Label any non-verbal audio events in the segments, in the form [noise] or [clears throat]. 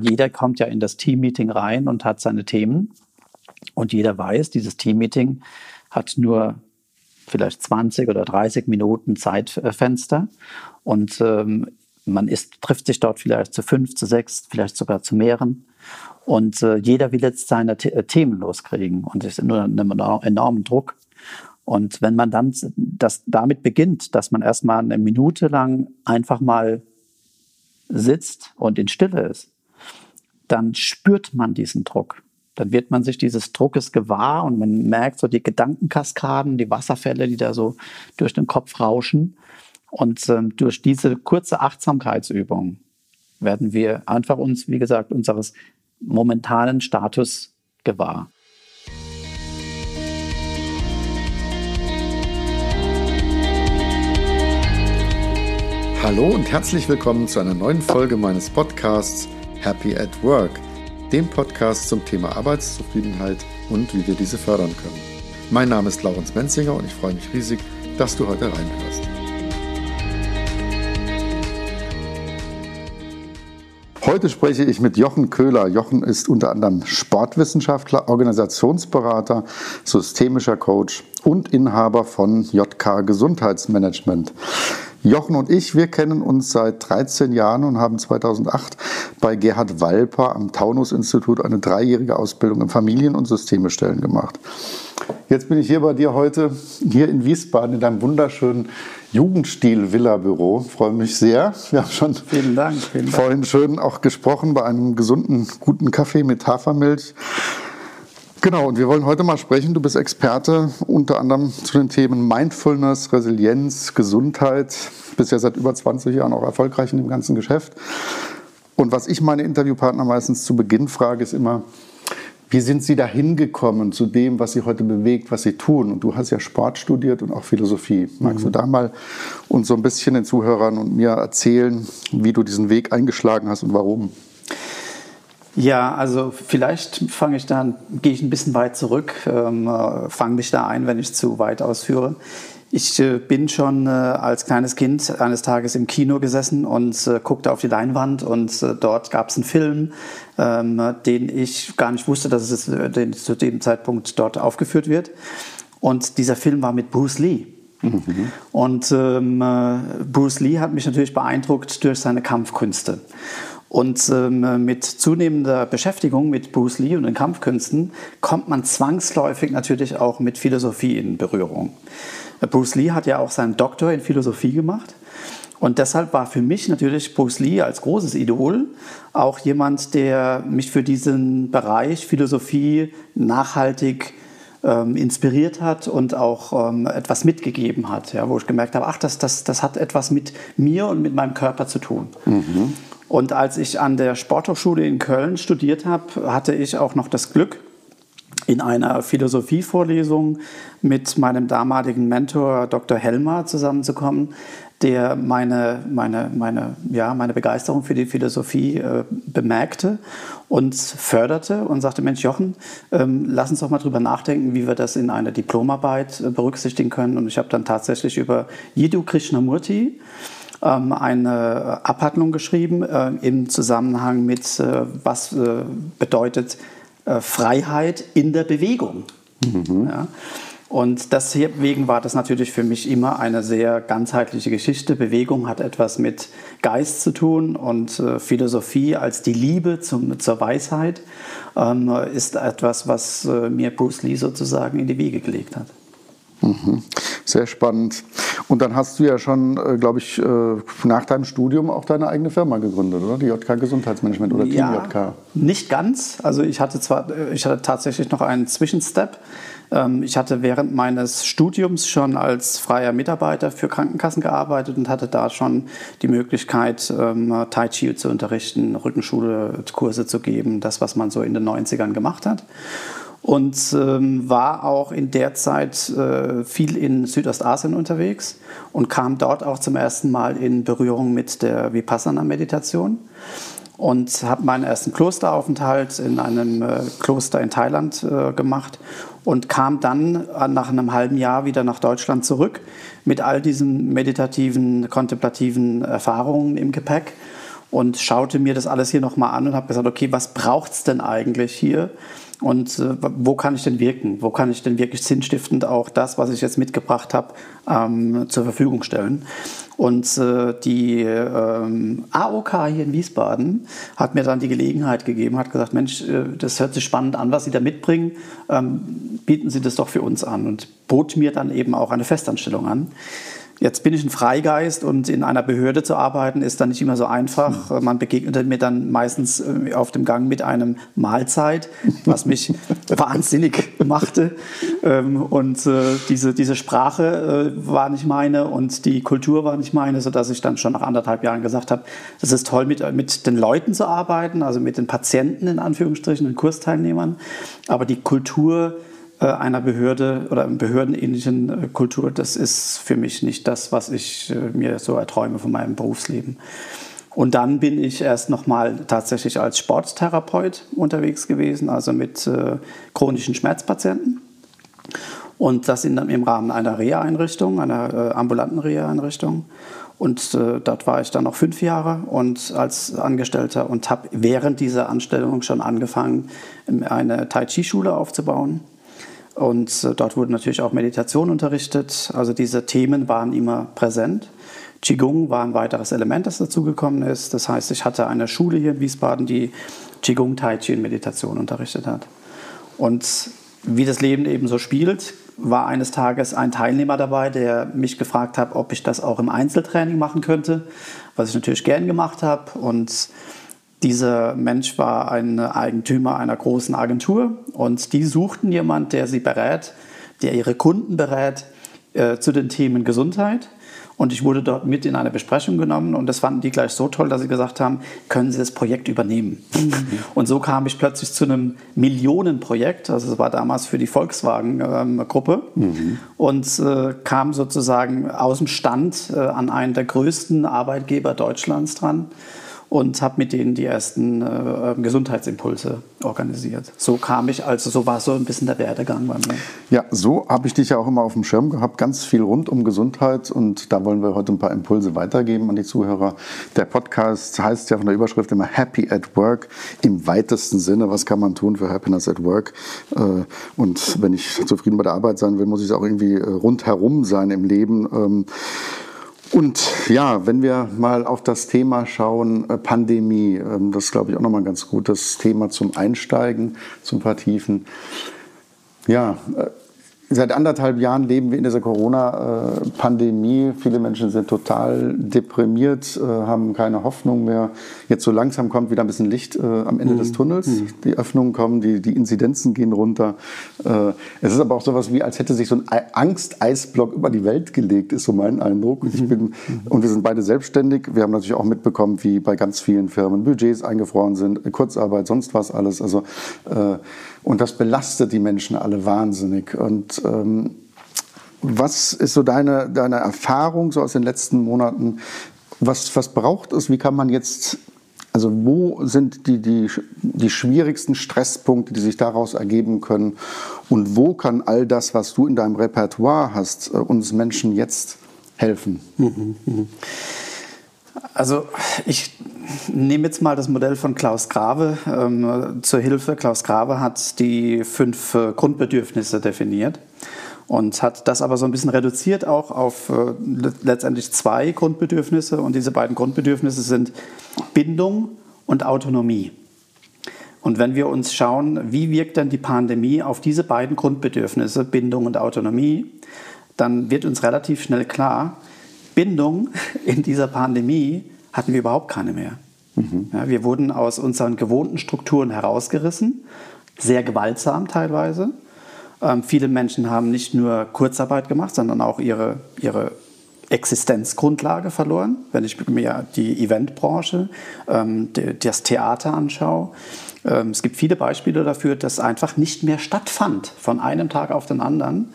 Jeder kommt ja in das Teammeeting rein und hat seine Themen. Und jeder weiß, dieses Teammeeting hat nur vielleicht 20 oder 30 Minuten Zeitfenster. Und ähm, man ist, trifft sich dort vielleicht zu fünf, zu sechs, vielleicht sogar zu mehreren. Und äh, jeder will jetzt seine The äh, Themen loskriegen. Und es ist nur ein enormen Druck. Und wenn man dann das damit beginnt, dass man erstmal eine Minute lang einfach mal sitzt und in Stille ist, dann spürt man diesen Druck. Dann wird man sich dieses Druckes gewahr und man merkt so die Gedankenkaskaden, die Wasserfälle, die da so durch den Kopf rauschen. Und ähm, durch diese kurze Achtsamkeitsübung werden wir einfach uns, wie gesagt, unseres momentanen Status gewahr. Hallo und herzlich willkommen zu einer neuen Folge meines Podcasts Happy at Work, dem Podcast zum Thema Arbeitszufriedenheit und wie wir diese fördern können. Mein Name ist Laurens Menzinger und ich freue mich riesig, dass du heute reinhörst. Heute spreche ich mit Jochen Köhler. Jochen ist unter anderem Sportwissenschaftler, Organisationsberater, systemischer Coach und Inhaber von JK Gesundheitsmanagement. Jochen und ich, wir kennen uns seit 13 Jahren und haben 2008 bei Gerhard Walper am Taunus-Institut eine dreijährige Ausbildung im Familien- und Systemestellen gemacht. Jetzt bin ich hier bei dir heute, hier in Wiesbaden, in deinem wunderschönen Jugendstil-Villa-Büro. Freue mich sehr. Wir haben schon vielen Dank, vielen Dank. vorhin schön auch gesprochen bei einem gesunden, guten Kaffee mit Hafermilch. Genau, und wir wollen heute mal sprechen. Du bist Experte unter anderem zu den Themen Mindfulness, Resilienz, Gesundheit. Bist ja seit über 20 Jahren auch erfolgreich in dem ganzen Geschäft. Und was ich meine Interviewpartner meistens zu Beginn frage, ist immer, wie sind Sie dahin gekommen zu dem, was Sie heute bewegt, was Sie tun? Und du hast ja Sport studiert und auch Philosophie. Magst mhm. du da mal uns so ein bisschen den Zuhörern und mir erzählen, wie du diesen Weg eingeschlagen hast und warum? Ja, also vielleicht fange ich dann, gehe ich ein bisschen weit zurück, ähm, äh, fange mich da ein, wenn ich zu weit ausführe. Ich äh, bin schon äh, als kleines Kind eines Tages im Kino gesessen und äh, guckte auf die Leinwand und dort gab es einen Film, ähm, den ich gar nicht wusste, dass es den, zu dem Zeitpunkt dort aufgeführt wird. Und dieser Film war mit Bruce Lee. Mhm. Und ähm, Bruce Lee hat mich natürlich beeindruckt durch seine Kampfkünste. Und ähm, mit zunehmender Beschäftigung mit Bruce Lee und den Kampfkünsten kommt man zwangsläufig natürlich auch mit Philosophie in Berührung. Bruce Lee hat ja auch seinen Doktor in Philosophie gemacht. Und deshalb war für mich natürlich Bruce Lee als großes Idol auch jemand, der mich für diesen Bereich Philosophie nachhaltig ähm, inspiriert hat und auch ähm, etwas mitgegeben hat, ja, wo ich gemerkt habe, ach, das, das, das hat etwas mit mir und mit meinem Körper zu tun. Mhm. Und als ich an der Sporthochschule in Köln studiert habe, hatte ich auch noch das Glück, in einer Philosophievorlesung mit meinem damaligen Mentor Dr. Helmer zusammenzukommen, der meine, meine, meine, ja, meine Begeisterung für die Philosophie äh, bemerkte und förderte und sagte, Mensch Jochen, ähm, lass uns doch mal drüber nachdenken, wie wir das in einer Diplomarbeit äh, berücksichtigen können. Und ich habe dann tatsächlich über Jiddu Krishnamurti, ähm, eine Abhandlung geschrieben äh, im Zusammenhang mit, äh, was äh, Freiheit in der Bewegung. Mhm. Ja. Und deswegen war das natürlich für mich immer eine sehr ganzheitliche Geschichte. Bewegung hat etwas mit Geist zu tun und Philosophie als die Liebe zum, zur Weisheit ähm, ist etwas, was mir Bruce Lee sozusagen in die Wiege gelegt hat. Mhm. Sehr spannend. Und dann hast du ja schon, äh, glaube ich, äh, nach deinem Studium auch deine eigene Firma gegründet, oder? Die JK Gesundheitsmanagement oder ja, Team JK? Nicht ganz. Also ich hatte zwar, äh, ich hatte tatsächlich noch einen Zwischenstep. Ähm, ich hatte während meines Studiums schon als freier Mitarbeiter für Krankenkassen gearbeitet und hatte da schon die Möglichkeit, ähm, Tai Chi zu unterrichten, Rückenschule, Kurse zu geben, das, was man so in den 90ern gemacht hat und ähm, war auch in der Zeit äh, viel in Südostasien unterwegs und kam dort auch zum ersten Mal in Berührung mit der Vipassana-Meditation und habe meinen ersten Klosteraufenthalt in einem äh, Kloster in Thailand äh, gemacht und kam dann nach einem halben Jahr wieder nach Deutschland zurück mit all diesen meditativen, kontemplativen Erfahrungen im Gepäck und schaute mir das alles hier nochmal an und habe gesagt, okay, was braucht es denn eigentlich hier? Und äh, wo kann ich denn wirken? Wo kann ich denn wirklich sinnstiftend auch das, was ich jetzt mitgebracht habe, ähm, zur Verfügung stellen? Und äh, die ähm, AOK hier in Wiesbaden hat mir dann die Gelegenheit gegeben, hat gesagt, Mensch, äh, das hört sich spannend an, was Sie da mitbringen, ähm, bieten Sie das doch für uns an und bot mir dann eben auch eine Festanstellung an. Jetzt bin ich ein Freigeist und in einer Behörde zu arbeiten ist dann nicht immer so einfach. Mhm. Man begegnet mir dann meistens äh, auf dem Gang mit einem Mahlzeit, was mich [laughs] wahnsinnig machte. Ähm, und äh, diese, diese Sprache äh, war nicht meine und die Kultur war nicht meine, sodass ich dann schon nach anderthalb Jahren gesagt habe, es ist toll, mit, mit den Leuten zu arbeiten, also mit den Patienten in Anführungsstrichen, den Kursteilnehmern. Aber die Kultur, einer Behörde oder behördenähnlichen äh, Kultur, das ist für mich nicht das, was ich äh, mir so erträume von meinem Berufsleben. Und dann bin ich erst nochmal tatsächlich als Sporttherapeut unterwegs gewesen, also mit äh, chronischen Schmerzpatienten. Und das in, im Rahmen einer Reha-Einrichtung, einer äh, ambulanten Reha-Einrichtung. Und äh, dort war ich dann noch fünf Jahre und als Angestellter und habe während dieser Anstellung schon angefangen, eine Tai Chi-Schule aufzubauen. Und äh, dort wurde natürlich auch Meditation unterrichtet. Also diese Themen waren immer präsent. Qigong war ein weiteres Element, das dazugekommen ist. Das heißt, ich hatte eine Schule hier in Wiesbaden, die Qigong, Tai Chi und Meditation unterrichtet hat. Und wie das Leben eben so spielt, war eines Tages ein Teilnehmer dabei, der mich gefragt hat, ob ich das auch im Einzeltraining machen könnte, was ich natürlich gern gemacht habe. Und dieser Mensch war ein Eigentümer einer großen Agentur und die suchten jemanden, der sie berät, der ihre Kunden berät äh, zu den Themen Gesundheit. Und ich wurde dort mit in eine Besprechung genommen und das fanden die gleich so toll, dass sie gesagt haben, können Sie das Projekt übernehmen? Mhm. Und so kam ich plötzlich zu einem Millionenprojekt, also es war damals für die Volkswagen-Gruppe mhm. und äh, kam sozusagen aus dem Stand äh, an einen der größten Arbeitgeber Deutschlands dran und habe mit denen die ersten äh, Gesundheitsimpulse organisiert. So kam ich, also so war so ein bisschen der Werdegang bei mir. Ja, so habe ich dich ja auch immer auf dem Schirm gehabt, ganz viel rund um Gesundheit und da wollen wir heute ein paar Impulse weitergeben an die Zuhörer. Der Podcast heißt ja von der Überschrift immer Happy at Work im weitesten Sinne. Was kann man tun für Happiness at Work? Äh, und wenn ich zufrieden bei der Arbeit sein will, muss ich auch irgendwie äh, rundherum sein im Leben. Und ja, wenn wir mal auf das Thema schauen, äh, Pandemie, ähm, das ist, glaube ich, auch nochmal ein ganz gutes Thema zum Einsteigen, zum Vertiefen. Ja, äh, Seit anderthalb Jahren leben wir in dieser Corona-Pandemie. Viele Menschen sind total deprimiert, äh, haben keine Hoffnung mehr. Jetzt so langsam kommt wieder ein bisschen Licht äh, am Ende mhm. des Tunnels. Mhm. Die Öffnungen kommen, die, die Inzidenzen gehen runter. Äh, es ist aber auch so etwas wie, als hätte sich so ein Angsteisblock über die Welt gelegt, ist so mein Eindruck. Ich mhm. bin, mhm. und wir sind beide selbstständig. Wir haben natürlich auch mitbekommen, wie bei ganz vielen Firmen Budgets eingefroren sind, Kurzarbeit, sonst was alles. Also und das belastet die Menschen alle wahnsinnig. Und ähm, was ist so deine, deine Erfahrung so aus den letzten Monaten? Was, was braucht es? Wie kann man jetzt, also wo sind die, die, die schwierigsten Stresspunkte, die sich daraus ergeben können? Und wo kann all das, was du in deinem Repertoire hast, äh, uns Menschen jetzt helfen? Mhm, mh. Also ich nehme jetzt mal das Modell von Klaus Grave ähm, zur Hilfe. Klaus Grave hat die fünf äh, Grundbedürfnisse definiert und hat das aber so ein bisschen reduziert auch auf äh, letztendlich zwei Grundbedürfnisse. Und diese beiden Grundbedürfnisse sind Bindung und Autonomie. Und wenn wir uns schauen, wie wirkt denn die Pandemie auf diese beiden Grundbedürfnisse, Bindung und Autonomie, dann wird uns relativ schnell klar, Bindung [laughs] in dieser Pandemie hatten wir überhaupt keine mehr. Mhm. Ja, wir wurden aus unseren gewohnten Strukturen herausgerissen, sehr gewaltsam teilweise. Ähm, viele Menschen haben nicht nur Kurzarbeit gemacht, sondern auch ihre, ihre Existenzgrundlage verloren. Wenn ich mir die Eventbranche, ähm, das Theater anschaue, ähm, es gibt viele Beispiele dafür, dass einfach nicht mehr stattfand von einem Tag auf den anderen.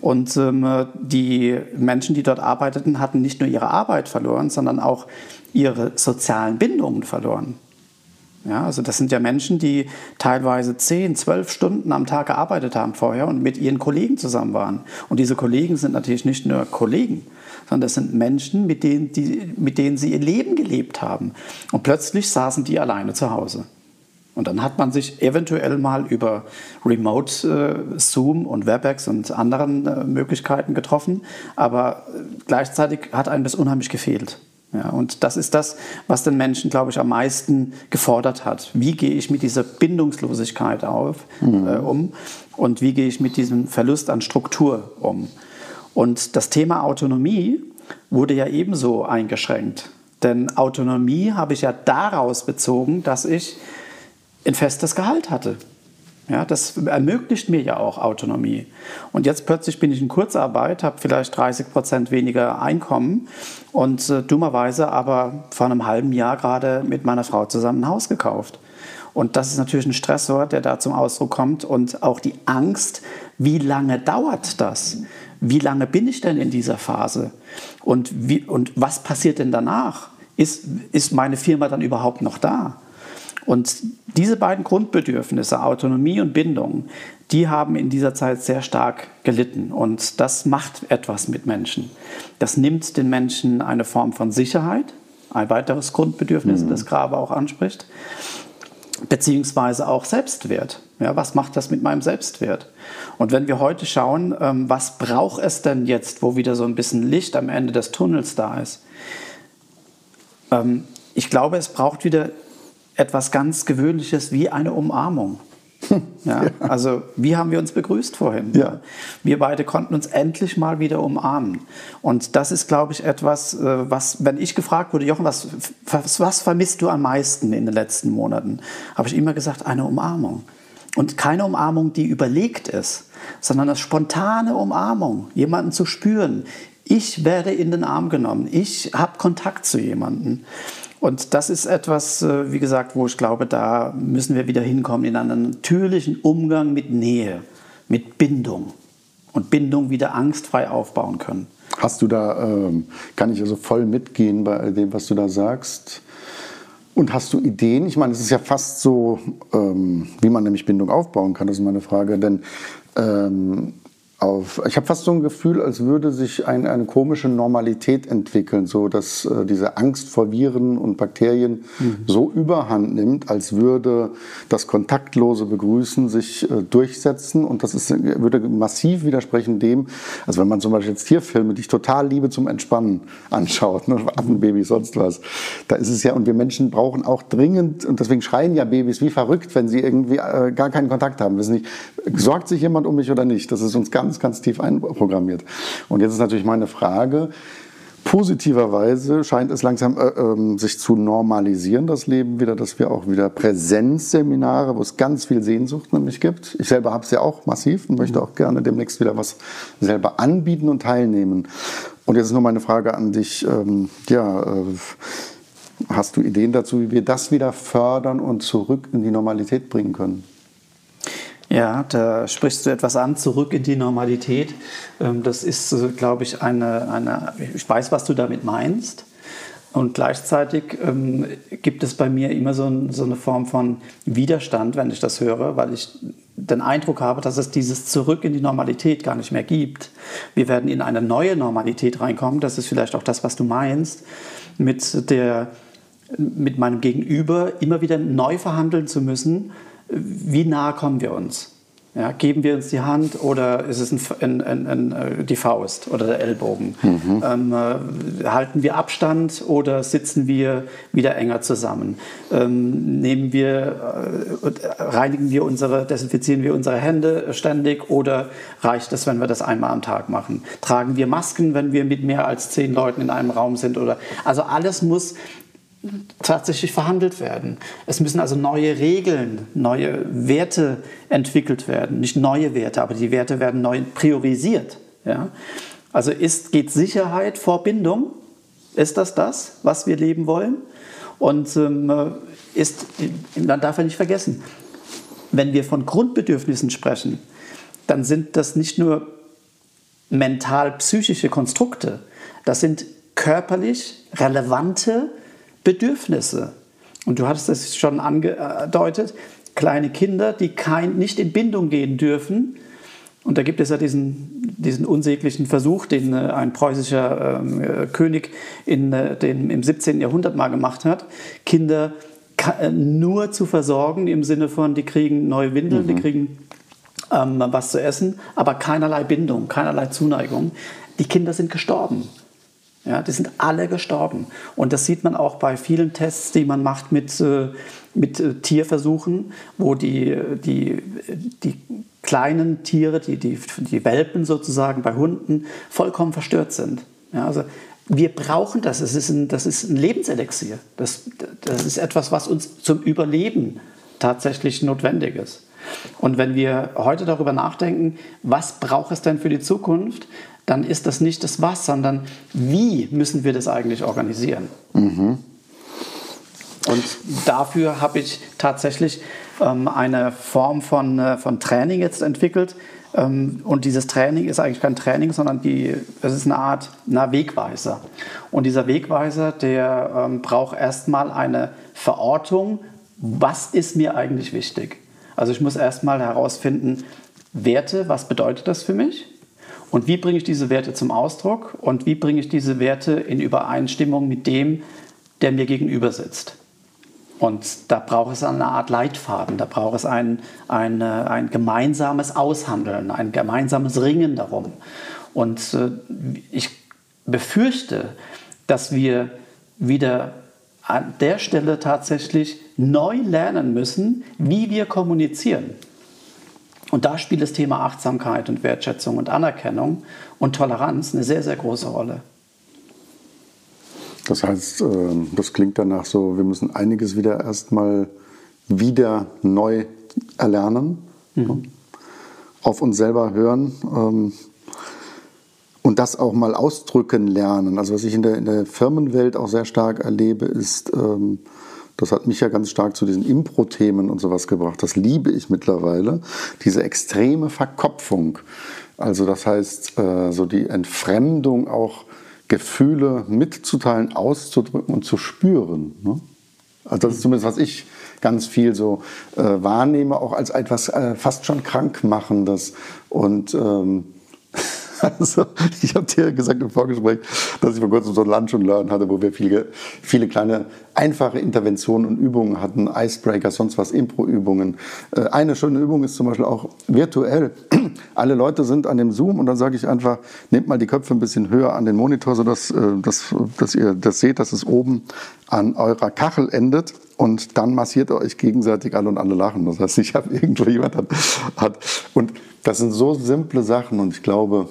Und ähm, die Menschen, die dort arbeiteten, hatten nicht nur ihre Arbeit verloren, sondern auch ihre sozialen Bindungen verloren. Ja, also das sind ja Menschen, die teilweise 10, 12 Stunden am Tag gearbeitet haben vorher und mit ihren Kollegen zusammen waren. Und diese Kollegen sind natürlich nicht nur Kollegen, sondern das sind Menschen, mit denen, die, mit denen sie ihr Leben gelebt haben. Und plötzlich saßen die alleine zu Hause. Und dann hat man sich eventuell mal über Remote äh, Zoom und Webex und anderen äh, Möglichkeiten getroffen, aber äh, gleichzeitig hat einem das unheimlich gefehlt. Ja, und das ist das, was den Menschen, glaube ich, am meisten gefordert hat. Wie gehe ich mit dieser Bindungslosigkeit auf, mhm. äh, um und wie gehe ich mit diesem Verlust an Struktur um? Und das Thema Autonomie wurde ja ebenso eingeschränkt. Denn Autonomie habe ich ja daraus bezogen, dass ich ein festes Gehalt hatte. Ja, das ermöglicht mir ja auch Autonomie. Und jetzt plötzlich bin ich in Kurzarbeit, habe vielleicht 30 Prozent weniger Einkommen und äh, dummerweise aber vor einem halben Jahr gerade mit meiner Frau zusammen ein Haus gekauft. Und das ist natürlich ein Stressor, der da zum Ausdruck kommt und auch die Angst, wie lange dauert das? Wie lange bin ich denn in dieser Phase? Und, wie, und was passiert denn danach? Ist, ist meine Firma dann überhaupt noch da? Und diese beiden Grundbedürfnisse, Autonomie und Bindung, die haben in dieser Zeit sehr stark gelitten. Und das macht etwas mit Menschen. Das nimmt den Menschen eine Form von Sicherheit, ein weiteres Grundbedürfnis, mhm. das Grabe auch anspricht, beziehungsweise auch Selbstwert. Ja, was macht das mit meinem Selbstwert? Und wenn wir heute schauen, ähm, was braucht es denn jetzt, wo wieder so ein bisschen Licht am Ende des Tunnels da ist? Ähm, ich glaube, es braucht wieder etwas ganz Gewöhnliches wie eine Umarmung. [laughs] Ja, also wie haben wir uns begrüßt vorhin? Ja. Wir beide konnten uns endlich mal wieder umarmen. Und das ist, glaube ich, etwas, äh, was, wenn ich gefragt wurde, Jochen, was, was, was vermisst du am meisten in den letzten Monaten? Habe ich immer gesagt, eine Umarmung. Und keine Umarmung, die überlegt ist, sondern eine spontane Umarmung, jemanden zu spüren. Ich werde in den Arm genommen. Ich habe Kontakt zu jemandem. Und das ist etwas, äh, wie gesagt, wo ich glaube, da müssen wir wieder hinkommen in einen natürlichen Umgang mit Nähe, mit Bindung und Bindung wieder angstfrei aufbauen können. Hast du da, ähm, kann ich also voll mitgehen bei dem, was du da sagst? Und hast du Ideen? Ich meine, es ist ja fast so, ähm, wie man nämlich Bindung aufbauen kann, das ist meine Frage. Denn ähm, auf, ich habe fast so ein Gefühl, als würde sich ein, eine komische Normalität entwickeln, so dass äh, diese Angst vor Viren und Bakterien mhm. so überhand nimmt, als würde das kontaktlose Begrüßen sich äh, durchsetzen und das ist, würde massiv widersprechen dem, also wenn man zum Beispiel jetzt Tierfilme, die ich total liebe zum Entspannen anschaut, ne, Affenbabys, sonst was, da ist es ja, und wir Menschen brauchen auch dringend, und deswegen schreien ja Babys wie verrückt, wenn sie irgendwie äh, gar keinen Kontakt haben, wissen nicht, sorgt sich jemand um mich oder nicht, das ist uns ganz ganz, ganz tief einprogrammiert. Und jetzt ist natürlich meine Frage, Positiverweise scheint es langsam äh, äh, sich zu normalisieren, das Leben wieder, dass wir auch wieder Präsenzseminare, wo es ganz viel Sehnsucht nämlich gibt. Ich selber habe es ja auch massiv und möchte auch gerne demnächst wieder was selber anbieten und teilnehmen. Und jetzt ist nur meine Frage an dich. Ähm, ja, äh, hast du Ideen dazu, wie wir das wieder fördern und zurück in die Normalität bringen können? Ja, da sprichst du etwas an, zurück in die Normalität. Ähm, das ist, äh, glaube ich, eine, eine, ich weiß, was du damit meinst. Und gleichzeitig ähm, gibt es bei mir immer so, ein, so, eine Form von Widerstand, wenn ich das höre, weil ich den Eindruck habe, dass es dieses Zurück in die Normalität gar nicht mehr gibt. Wir werden in eine neue Normalität reinkommen. Das ist vielleicht auch das, was du meinst, mit, der, mit meinem Gegenüber immer wieder neu verhandeln zu müssen wie nah kommen wir uns? Ja, geben wir uns die Hand oder ist es ein, ein, ein, äh, die Faust oder der Ellbogen? Mhm. Ähm, äh, halten wir Abstand oder sitzen wir wieder enger zusammen? Ähm, nehmen wir, äh, reinigen wir unsere, desinfizieren wir unsere Hände ständig oder reicht es, wenn wir das einmal am Tag machen? Tragen wir Masken, wenn wir mit mehr als zehn Leuten in einem Raum sind? Oder, also alles muss tatsächlich verhandelt werden. Es müssen also neue Regeln, neue Werte entwickelt werden. Nicht neue Werte, aber die Werte werden neu priorisiert. Ja? Also ist, geht Sicherheit vor Bindung? Ist das das, was wir leben wollen? Und ähm, ist, man darf ja nicht vergessen, wenn wir von Grundbedürfnissen sprechen, dann sind das nicht nur mental-psychische Konstrukte, das sind körperlich relevante Bedürfnisse. Und du hattest es schon angedeutet, kleine Kinder, die kein, nicht in Bindung gehen dürfen. Und da gibt es ja diesen, diesen unsäglichen Versuch, den äh, ein preußischer äh, König in, äh, den, im 17. Jahrhundert mal gemacht hat, Kinder äh, nur zu versorgen, im Sinne von, die kriegen neue Windeln, mhm. die kriegen ähm, was zu essen, aber keinerlei Bindung, keinerlei Zuneigung. Die Kinder sind gestorben. Ja, die sind alle gestorben. Und das sieht man auch bei vielen Tests, die man macht mit, äh, mit äh, Tierversuchen, wo die, die, die kleinen Tiere, die, die, die Welpen sozusagen bei Hunden, vollkommen verstört sind. Ja, also wir brauchen das. Es ist ein, das ist ein Lebenselixier. Das, das ist etwas, was uns zum Überleben tatsächlich notwendig ist. Und wenn wir heute darüber nachdenken, was braucht es denn für die Zukunft, dann ist das nicht das Was, sondern wie müssen wir das eigentlich organisieren. Mhm. Und dafür habe ich tatsächlich ähm, eine Form von, äh, von Training jetzt entwickelt. Ähm, und dieses Training ist eigentlich kein Training, sondern die, es ist eine Art na, Wegweiser. Und dieser Wegweiser, der ähm, braucht erstmal eine Verortung, was ist mir eigentlich wichtig. Also ich muss erstmal herausfinden, Werte, was bedeutet das für mich? Und wie bringe ich diese Werte zum Ausdruck? Und wie bringe ich diese Werte in Übereinstimmung mit dem, der mir gegenüber sitzt? Und da braucht es eine Art Leitfaden, da braucht es ein, ein, ein gemeinsames Aushandeln, ein gemeinsames Ringen darum. Und äh, ich befürchte, dass wir wieder an der Stelle tatsächlich neu lernen müssen, wie wir kommunizieren. Und da spielt das Thema Achtsamkeit und Wertschätzung und Anerkennung und Toleranz eine sehr, sehr große Rolle. Das heißt, ähm, das klingt danach so, wir müssen einiges wieder erstmal wieder neu erlernen, mhm. auf uns selber hören ähm, und das auch mal ausdrücken lernen. Also was ich in der, in der Firmenwelt auch sehr stark erlebe, ist, ähm, das hat mich ja ganz stark zu diesen Impro-Themen und sowas gebracht. Das liebe ich mittlerweile, diese extreme Verkopfung. Also das heißt, äh, so die Entfremdung auch Gefühle mitzuteilen, auszudrücken und zu spüren. Ne? Also das ist zumindest, was ich ganz viel so äh, wahrnehme, auch als etwas äh, fast schon krankmachendes. Und ähm, [laughs] [laughs] Also, ich habe dir gesagt im Vorgespräch, dass ich vor kurzem so ein Lunch und Learn hatte, wo wir viele, viele kleine einfache Interventionen und Übungen hatten, Icebreaker, sonst was, Impro-Übungen. Äh, eine schöne Übung ist zum Beispiel auch virtuell. [clears throat] Alle Leute sind an dem Zoom und dann sage ich einfach, nehmt mal die Köpfe ein bisschen höher an den Monitor, sodass äh, dass, dass ihr das seht, dass es oben an eurer Kachel endet und dann massiert euch gegenseitig alle und alle lachen. Das heißt, ich habe irgendwo jemand hat, hat und das sind so simple Sachen und ich glaube,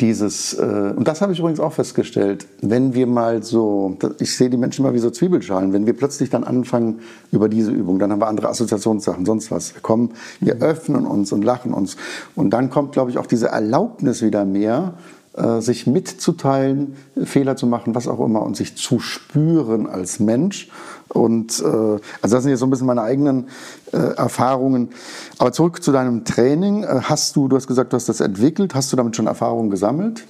dieses, äh, und das habe ich übrigens auch festgestellt, wenn wir mal so, ich sehe die Menschen mal wie so Zwiebelschalen, wenn wir plötzlich dann anfangen über diese Übung, dann haben wir andere Assoziationssachen, sonst was. Wir kommen, wir öffnen uns und lachen uns. Und dann kommt, glaube ich, auch diese Erlaubnis wieder mehr, äh, sich mitzuteilen, Fehler zu machen, was auch immer, und sich zu spüren als Mensch. Und äh, also das sind jetzt so ein bisschen meine eigenen äh, Erfahrungen. Aber zurück zu deinem Training. Äh, hast du, du hast gesagt, du hast das entwickelt. Hast du damit schon Erfahrungen gesammelt?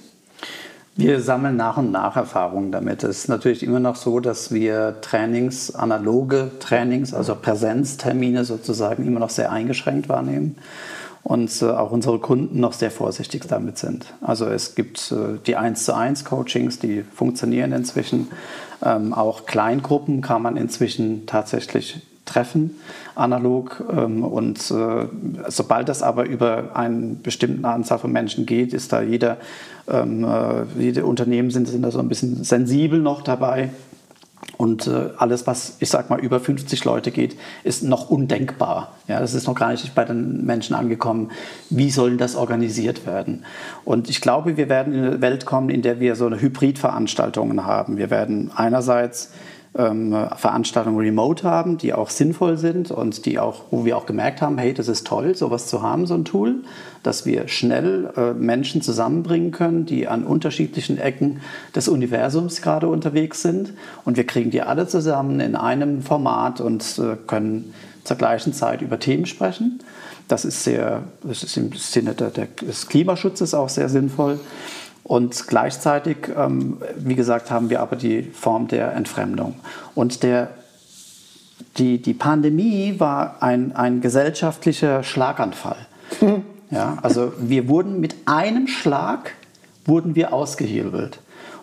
Wir sammeln nach und nach Erfahrungen damit. Es ist natürlich immer noch so, dass wir Trainings, analoge Trainings, also Präsenztermine sozusagen immer noch sehr eingeschränkt wahrnehmen und äh, auch unsere Kunden noch sehr vorsichtig damit sind. Also es gibt äh, die 1 zu 1 Coachings, die funktionieren inzwischen. Ähm, auch Kleingruppen kann man inzwischen tatsächlich treffen, analog. Ähm, und äh, sobald das aber über eine bestimmte Anzahl von Menschen geht, ist da jeder, ähm, jede Unternehmen sind, sind da so ein bisschen sensibel noch dabei und äh, alles, was ich sag mal über 50 Leute geht, ist noch undenkbar. Ja, das ist noch gar nicht bei den Menschen angekommen. Wie soll das organisiert werden? Und ich glaube, wir werden in eine Welt kommen, in der wir so eine Hybridveranstaltungen haben. Wir werden einerseits ähm, Veranstaltungen remote haben, die auch sinnvoll sind und die auch, wo wir auch gemerkt haben, hey, das ist toll, sowas zu haben, so ein Tool, dass wir schnell äh, Menschen zusammenbringen können, die an unterschiedlichen Ecken des Universums gerade unterwegs sind und wir kriegen die alle zusammen in einem Format und äh, können zur gleichen Zeit über Themen sprechen. Das ist sehr, das ist im Sinne des Klimaschutzes auch sehr sinnvoll. Und gleichzeitig, ähm, wie gesagt, haben wir aber die Form der Entfremdung. Und der die, die Pandemie war ein, ein gesellschaftlicher Schlaganfall. Mhm. Ja, also wir wurden mit einem Schlag wurden wir ausgehebelt.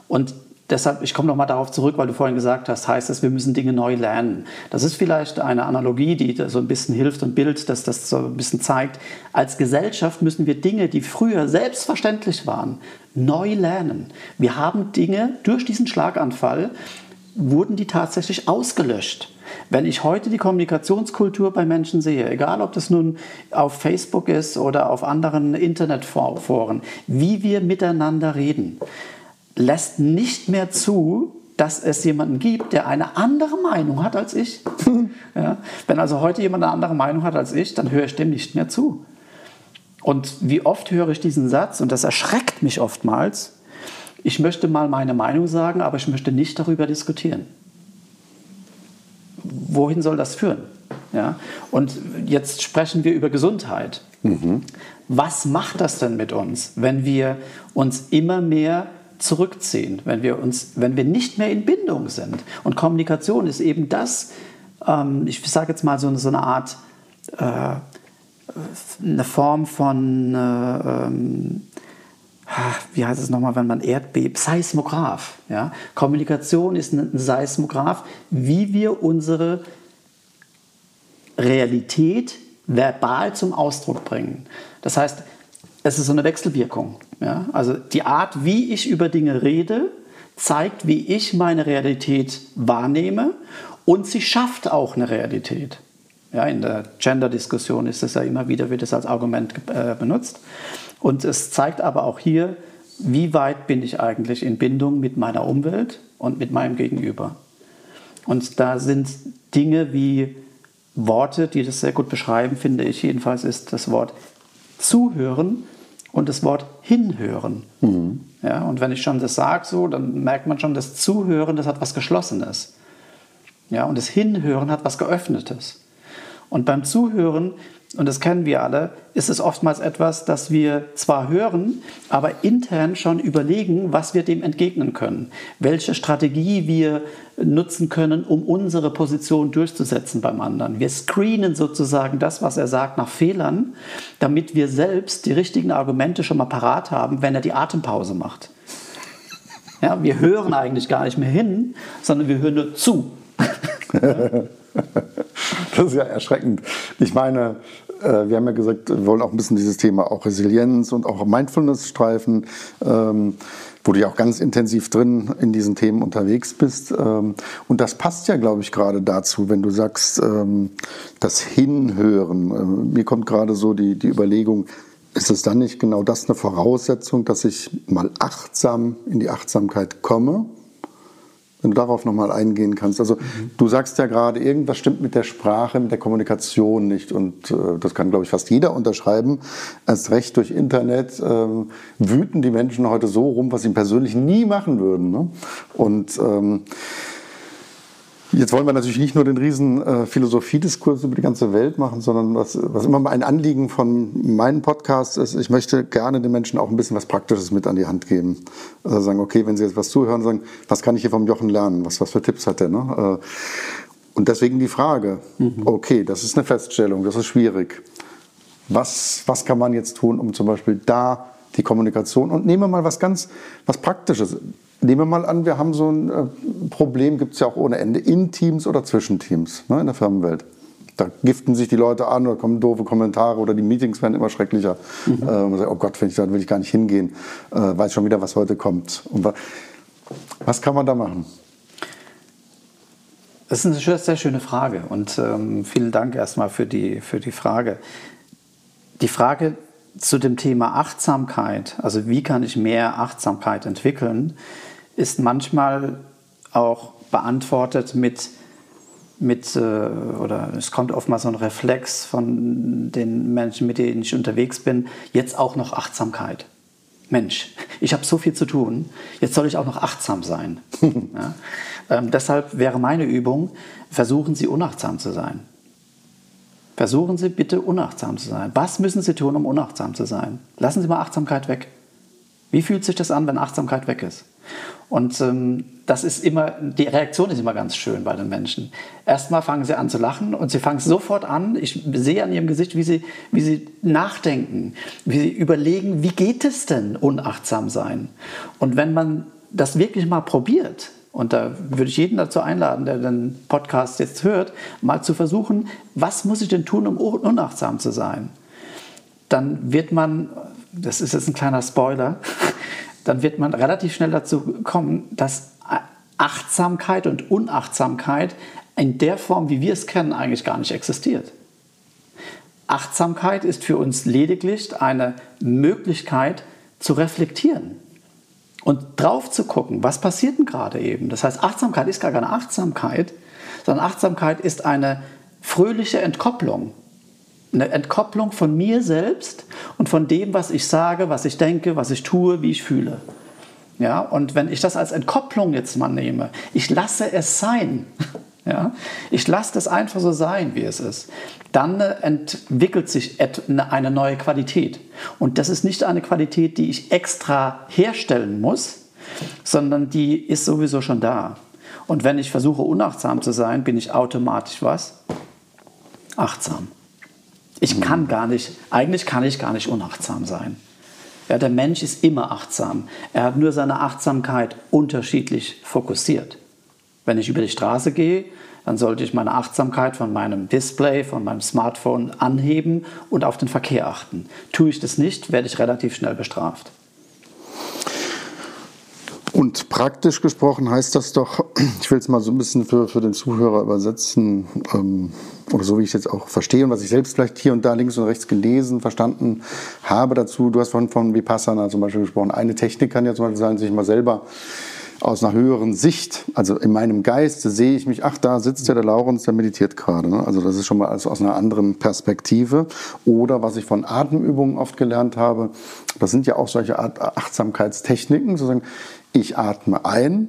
Und deshalb, ich komme nochmal darauf zurück, weil du vorhin gesagt hast, heißt es, wir müssen Dinge neu lernen. Das ist vielleicht eine Analogie, die so ein bisschen hilft und Bild, dass das so ein bisschen zeigt. Als Gesellschaft müssen wir Dinge, die früher selbstverständlich waren, neu lernen. Wir haben Dinge durch diesen Schlaganfall, wurden die tatsächlich ausgelöscht. Wenn ich heute die Kommunikationskultur bei Menschen sehe, egal ob das nun auf Facebook ist oder auf anderen Internetforen, wie wir miteinander reden, lässt nicht mehr zu, dass es jemanden gibt, der eine andere Meinung hat als ich. [laughs] ja? Wenn also heute jemand eine andere Meinung hat als ich, dann höre ich dem nicht mehr zu. Und wie oft höre ich diesen Satz, und das erschreckt mich oftmals, ich möchte mal meine Meinung sagen, aber ich möchte nicht darüber diskutieren. Wohin soll das führen? Ja? Und jetzt sprechen wir über Gesundheit. Mhm. Was macht das denn mit uns, wenn wir uns immer mehr zurückziehen, wenn wir, uns, wenn wir nicht mehr in Bindung sind. Und Kommunikation ist eben das, ähm, ich sage jetzt mal so, so eine Art, äh, eine Form von, äh, ähm, wie heißt es nochmal, wenn man Erdbebt, Seismograph. Ja? Kommunikation ist ein Seismograph, wie wir unsere Realität verbal zum Ausdruck bringen. Das heißt, es ist so eine Wechselwirkung. Ja? Also die Art, wie ich über Dinge rede, zeigt, wie ich meine Realität wahrnehme und sie schafft auch eine Realität. Ja, in der Gender-Diskussion ist es ja immer wieder, wird es als Argument äh, benutzt. Und es zeigt aber auch hier, wie weit bin ich eigentlich in Bindung mit meiner Umwelt und mit meinem Gegenüber. Und da sind Dinge wie Worte, die das sehr gut beschreiben, finde ich jedenfalls, ist das Wort zuhören und das Wort hinhören. Mhm. Ja, und wenn ich schon das sage so, dann merkt man schon, das Zuhören, das hat was Geschlossenes. Ja, und das Hinhören hat was Geöffnetes. Und beim Zuhören und das kennen wir alle, ist es oftmals etwas, das wir zwar hören, aber intern schon überlegen, was wir dem entgegnen können, welche Strategie wir nutzen können, um unsere Position durchzusetzen beim anderen. Wir screenen sozusagen das, was er sagt, nach Fehlern, damit wir selbst die richtigen Argumente schon mal parat haben, wenn er die Atempause macht. Ja, wir hören eigentlich gar nicht mehr hin, sondern wir hören nur zu. [laughs] [laughs] Das ist ja erschreckend. Ich meine, äh, wir haben ja gesagt, wir wollen auch ein bisschen dieses Thema auch Resilienz und auch Mindfulness streifen, ähm, wo du ja auch ganz intensiv drin in diesen Themen unterwegs bist. Ähm, und das passt ja, glaube ich, gerade dazu, wenn du sagst, ähm, das Hinhören. Mir kommt gerade so die, die Überlegung, ist es dann nicht genau das eine Voraussetzung, dass ich mal achtsam in die Achtsamkeit komme? Wenn du darauf nochmal eingehen kannst. Also du sagst ja gerade, irgendwas stimmt mit der Sprache, mit der Kommunikation nicht. Und äh, das kann, glaube ich, fast jeder unterschreiben. Erst recht durch Internet äh, wüten die Menschen heute so rum, was sie persönlich nie machen würden. Ne? Und ähm, Jetzt wollen wir natürlich nicht nur den riesen äh, Philosophiediskurs über die ganze Welt machen, sondern was, was immer mal ein Anliegen von meinen Podcasts ist, ich möchte gerne den Menschen auch ein bisschen was Praktisches mit an die Hand geben. Also sagen, okay, wenn sie jetzt was zuhören, sagen, was kann ich hier vom Jochen lernen? Was, was für Tipps hat der? Ne? Äh, und deswegen die Frage, mhm. okay, das ist eine Feststellung, das ist schwierig. Was, was kann man jetzt tun, um zum Beispiel da die Kommunikation und nehmen wir mal was ganz was Praktisches. Nehmen wir mal an, wir haben so ein äh, Problem, gibt es ja auch ohne Ende, in Teams oder zwischen Teams ne, in der Firmenwelt. Da giften sich die Leute an oder kommen doofe Kommentare oder die Meetings werden immer schrecklicher. Mhm. Äh, man sagt, oh Gott, wenn ich, da will ich gar nicht hingehen, äh, weiß schon wieder, was heute kommt. Und was kann man da machen? Das ist eine sehr schöne Frage und ähm, vielen Dank erstmal für die, für die Frage. Die Frage zu dem Thema Achtsamkeit, also wie kann ich mehr Achtsamkeit entwickeln, ist manchmal auch beantwortet mit, mit äh, oder es kommt oftmals so ein Reflex von den Menschen, mit denen ich unterwegs bin, jetzt auch noch Achtsamkeit. Mensch, ich habe so viel zu tun, jetzt soll ich auch noch achtsam sein. [laughs] ja? ähm, deshalb wäre meine Übung, versuchen Sie unachtsam zu sein. Versuchen Sie bitte unachtsam zu sein. Was müssen Sie tun, um unachtsam zu sein? Lassen Sie mal Achtsamkeit weg. Wie fühlt sich das an, wenn Achtsamkeit weg ist? Und ähm, das ist immer, die Reaktion ist immer ganz schön bei den Menschen. Erstmal fangen sie an zu lachen und sie fangen sofort an. Ich sehe an ihrem Gesicht, wie sie, wie sie nachdenken, wie sie überlegen, wie geht es denn, unachtsam sein? Und wenn man das wirklich mal probiert, und da würde ich jeden dazu einladen, der den Podcast jetzt hört, mal zu versuchen, was muss ich denn tun, um unachtsam zu sein? Dann wird man, das ist jetzt ein kleiner Spoiler, [laughs] dann wird man relativ schnell dazu kommen, dass Achtsamkeit und Unachtsamkeit in der Form, wie wir es kennen, eigentlich gar nicht existiert. Achtsamkeit ist für uns lediglich eine Möglichkeit zu reflektieren und drauf zu gucken, was passiert denn gerade eben. Das heißt, Achtsamkeit ist gar keine Achtsamkeit, sondern Achtsamkeit ist eine fröhliche Entkopplung. Eine Entkopplung von mir selbst und von dem, was ich sage, was ich denke, was ich tue, wie ich fühle. Ja, und wenn ich das als Entkopplung jetzt mal nehme, ich lasse es sein, [laughs] ja, ich lasse das einfach so sein, wie es ist, dann äh, entwickelt sich ne, eine neue Qualität. Und das ist nicht eine Qualität, die ich extra herstellen muss, sondern die ist sowieso schon da. Und wenn ich versuche, unachtsam zu sein, bin ich automatisch was? Achtsam. Ich kann gar nicht, eigentlich kann ich gar nicht unachtsam sein. Ja, der Mensch ist immer achtsam. Er hat nur seine Achtsamkeit unterschiedlich fokussiert. Wenn ich über die Straße gehe, dann sollte ich meine Achtsamkeit von meinem Display, von meinem Smartphone anheben und auf den Verkehr achten. Tue ich das nicht, werde ich relativ schnell bestraft. Und praktisch gesprochen heißt das doch, ich will es mal so ein bisschen für, für den Zuhörer übersetzen, ähm, oder so wie ich es jetzt auch verstehe und was ich selbst vielleicht hier und da links und rechts gelesen, verstanden habe dazu. Du hast von, von Vipassana zum Beispiel gesprochen. Eine Technik kann ja zum Beispiel sein, sich mal selber aus einer höheren Sicht, also in meinem Geist sehe ich mich, ach, da sitzt ja der Laurens, der meditiert gerade. Ne? Also das ist schon mal also aus einer anderen Perspektive. Oder was ich von Atemübungen oft gelernt habe, das sind ja auch solche Art Achtsamkeitstechniken, sozusagen, ich atme ein,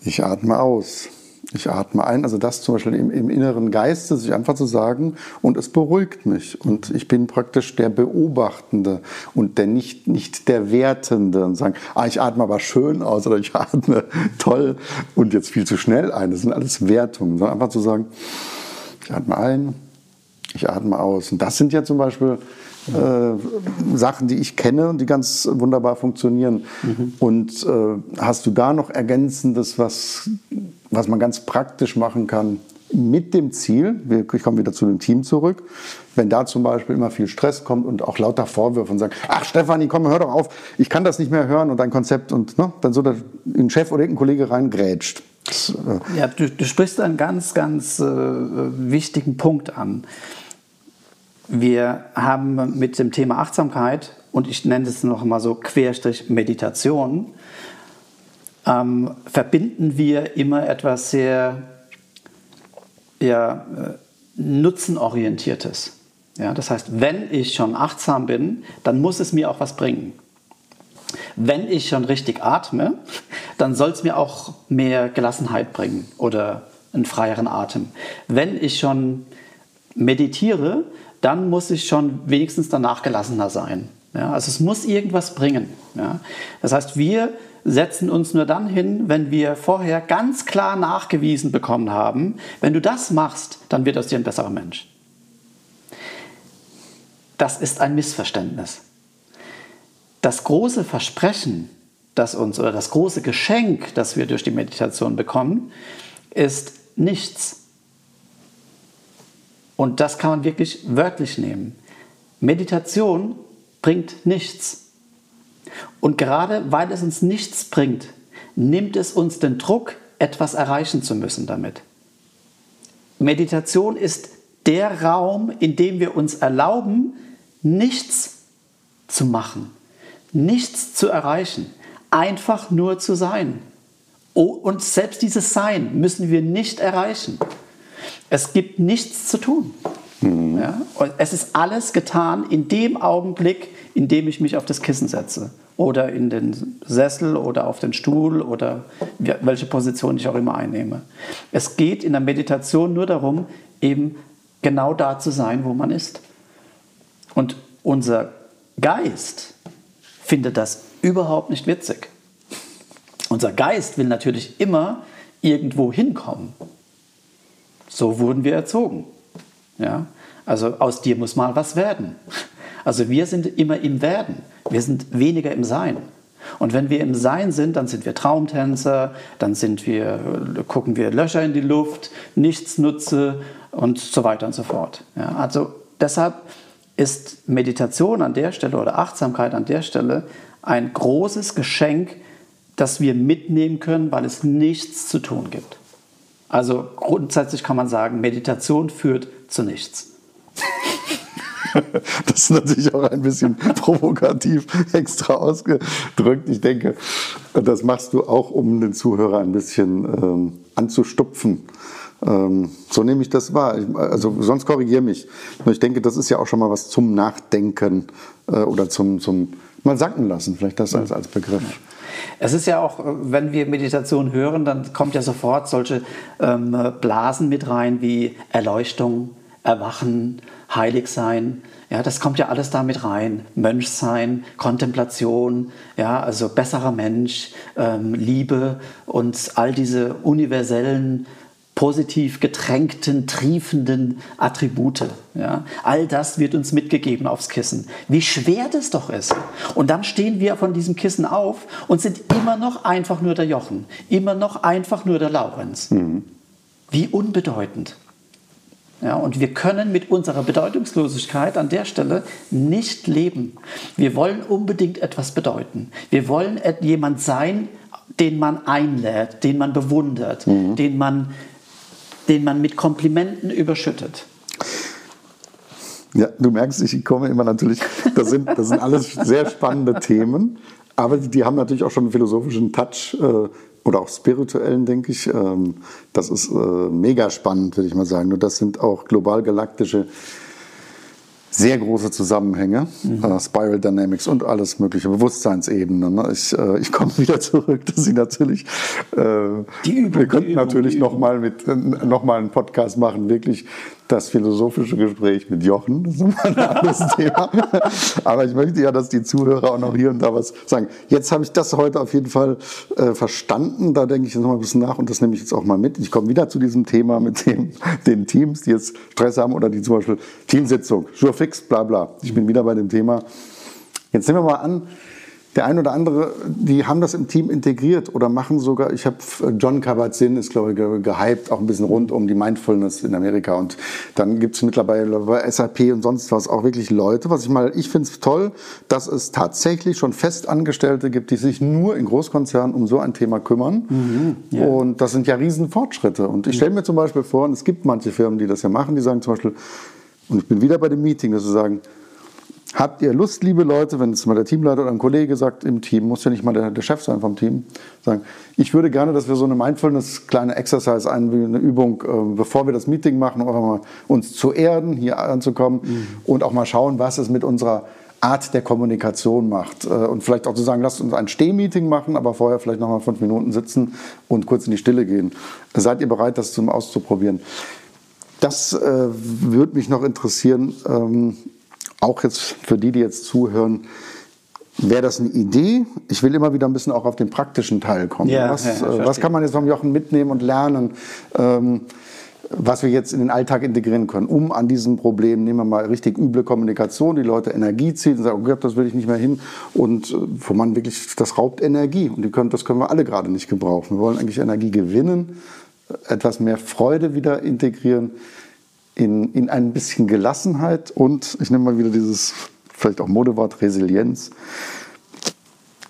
ich atme aus. Ich atme ein, also das zum Beispiel im, im, inneren Geiste, sich einfach zu sagen, und es beruhigt mich. Und ich bin praktisch der Beobachtende und der nicht, nicht der Wertende und sagen, ah, ich atme aber schön aus oder ich [laughs] atme toll und jetzt viel zu schnell ein. Das sind alles Wertungen, sondern einfach zu sagen, ich atme ein, ich atme aus. Und das sind ja zum Beispiel äh, Sachen, die ich kenne und die ganz wunderbar funktionieren. Mhm. Und äh, hast du da noch Ergänzendes, was, was man ganz praktisch machen kann? Mit dem Ziel, ich komme wieder zu dem Team zurück, wenn da zum Beispiel immer viel Stress kommt und auch lauter Vorwürfe und sagen, ach Stefanie, komm, hör doch auf, ich kann das nicht mehr hören und dein Konzept und ne, dann so der, ein Chef oder ein Kollege reingrätscht. Äh, ja, du, du, sprichst einen ganz, ganz äh, wichtigen Punkt an. Wir haben mit dem Thema Achtsamkeit und ich nenne es noch mal so Querstrich Meditation, ähm, verbinden wir immer etwas sehr ja, äh, nutzenorientiertes. Ja, das heißt, wenn ich schon achtsam bin, dann muss es mir auch was bringen. Wenn ich schon richtig atme, dann soll es mir auch mehr Gelassenheit bringen oder einen freieren Atem. Wenn ich schon meditiere, dann muss ich schon wenigstens danach gelassener sein. Ja, also es muss irgendwas bringen. Ja. Das heißt, wir setzen uns nur dann hin, wenn wir vorher ganz klar nachgewiesen bekommen haben, wenn du das machst, dann wird aus dir ein besserer Mensch. Das ist ein Missverständnis. Das große Versprechen, das uns oder das große Geschenk, das wir durch die Meditation bekommen, ist nichts. Und das kann man wirklich wörtlich nehmen. Meditation bringt nichts. Und gerade weil es uns nichts bringt, nimmt es uns den Druck, etwas erreichen zu müssen damit. Meditation ist der Raum, in dem wir uns erlauben, nichts zu machen, nichts zu erreichen, einfach nur zu sein. Und selbst dieses Sein müssen wir nicht erreichen. Es gibt nichts zu tun. Mhm. Ja? Und es ist alles getan in dem Augenblick, in dem ich mich auf das Kissen setze oder in den Sessel oder auf den Stuhl oder welche Position ich auch immer einnehme. Es geht in der Meditation nur darum, eben genau da zu sein, wo man ist. Und unser Geist findet das überhaupt nicht witzig. Unser Geist will natürlich immer irgendwo hinkommen. So wurden wir erzogen. Ja? Also aus dir muss mal was werden. Also wir sind immer im Werden. Wir sind weniger im Sein. Und wenn wir im Sein sind, dann sind wir Traumtänzer, dann sind wir, gucken wir Löcher in die Luft, Nichtsnutze und so weiter und so fort. Ja, also deshalb ist Meditation an der Stelle oder Achtsamkeit an der Stelle ein großes Geschenk, das wir mitnehmen können, weil es nichts zu tun gibt. Also grundsätzlich kann man sagen, Meditation führt zu nichts. [laughs] Das ist natürlich auch ein bisschen provokativ extra ausgedrückt. Ich denke, das machst du auch, um den Zuhörer ein bisschen ähm, anzustupfen. Ähm, so nehme ich das wahr. Also sonst korrigiere mich. Nur ich denke, das ist ja auch schon mal was zum Nachdenken äh, oder zum, zum mal sacken lassen, vielleicht das als, als Begriff. Es ist ja auch, wenn wir Meditation hören, dann kommt ja sofort solche ähm, Blasen mit rein wie Erleuchtung, Erwachen, heilig sein. Ja, das kommt ja alles damit rein. Mönch sein, Kontemplation, ja, also besserer Mensch, ähm, Liebe und all diese universellen, positiv getränkten, triefenden Attribute. Ja, all das wird uns mitgegeben aufs Kissen. Wie schwer das doch ist. Und dann stehen wir von diesem Kissen auf und sind immer noch einfach nur der Jochen, immer noch einfach nur der Laurenz. Mhm. Wie unbedeutend. Ja, und wir können mit unserer Bedeutungslosigkeit an der Stelle nicht leben. Wir wollen unbedingt etwas bedeuten. Wir wollen jemand sein, den man einlädt, den man bewundert, mhm. den, man, den man mit Komplimenten überschüttet. Ja, du merkst, ich komme immer natürlich, das sind, das sind alles sehr spannende Themen, aber die haben natürlich auch schon einen philosophischen Touch. Äh, oder auch spirituellen, denke ich. Ähm, das ist äh, mega spannend, würde ich mal sagen. Und das sind auch global galaktische sehr große Zusammenhänge, mhm. äh, Spiral Dynamics und alles mögliche, Bewusstseinsebenen. Ne? Ich, äh, ich komme wieder zurück, dass Sie natürlich, äh, die Übung, wir könnten natürlich nochmal mit äh, noch mal einen Podcast machen, wirklich das philosophische Gespräch mit Jochen. Das ist ein anderes [laughs] Thema. Aber ich möchte ja, dass die Zuhörer auch noch hier und da was sagen. Jetzt habe ich das heute auf jeden Fall äh, verstanden. Da denke ich jetzt noch mal ein bisschen nach und das nehme ich jetzt auch mal mit. Ich komme wieder zu diesem Thema mit dem, den Teams, die jetzt Stress haben oder die zum Beispiel Teamsitzung, sure fix, bla bla. Ich bin wieder bei dem Thema. Jetzt nehmen wir mal an, der ein oder andere, die haben das im Team integriert oder machen sogar, ich habe John Kabat-Zinn ist, glaube ich, gehypt, auch ein bisschen rund um die Mindfulness in Amerika. Und dann gibt es mittlerweile bei SAP und sonst was auch wirklich Leute, was ich mal, ich finde es toll, dass es tatsächlich schon Festangestellte gibt, die sich nur in Großkonzernen um so ein Thema kümmern. Mhm, ja. Und das sind ja Riesenfortschritte. Und ich stelle mir zum Beispiel vor, und es gibt manche Firmen, die das ja machen, die sagen zum Beispiel, und ich bin wieder bei dem Meeting, dass sie sagen, Habt ihr Lust, liebe Leute, wenn es mal der Teamleiter oder ein Kollege sagt im Team, muss ja nicht mal der, der Chef sein vom Team, sagen, ich würde gerne, dass wir so eine Mindfulness, kleine Exercise, eine Übung, äh, bevor wir das Meeting machen, um einfach mal uns zu erden, hier anzukommen mhm. und auch mal schauen, was es mit unserer Art der Kommunikation macht. Äh, und vielleicht auch zu sagen, lasst uns ein Stehmeeting machen, aber vorher vielleicht noch mal fünf Minuten sitzen und kurz in die Stille gehen. Seid ihr bereit, das zum auszuprobieren? Das äh, würde mich noch interessieren. Ähm, auch jetzt für die, die jetzt zuhören, wäre das eine Idee? Ich will immer wieder ein bisschen auch auf den praktischen Teil kommen. Ja, was, ja, äh, was, kann man jetzt vom Jochen mitnehmen und lernen, ähm, was wir jetzt in den Alltag integrieren können, um an diesem Problem, nehmen wir mal richtig üble Kommunikation, die Leute Energie ziehen und sagen, oh Gott, das will ich nicht mehr hin und äh, wo man wirklich, das raubt Energie und die können, das können wir alle gerade nicht gebrauchen. Wir wollen eigentlich Energie gewinnen, etwas mehr Freude wieder integrieren in, in ein bisschen Gelassenheit und, ich nehme mal wieder dieses vielleicht auch Modewort Resilienz,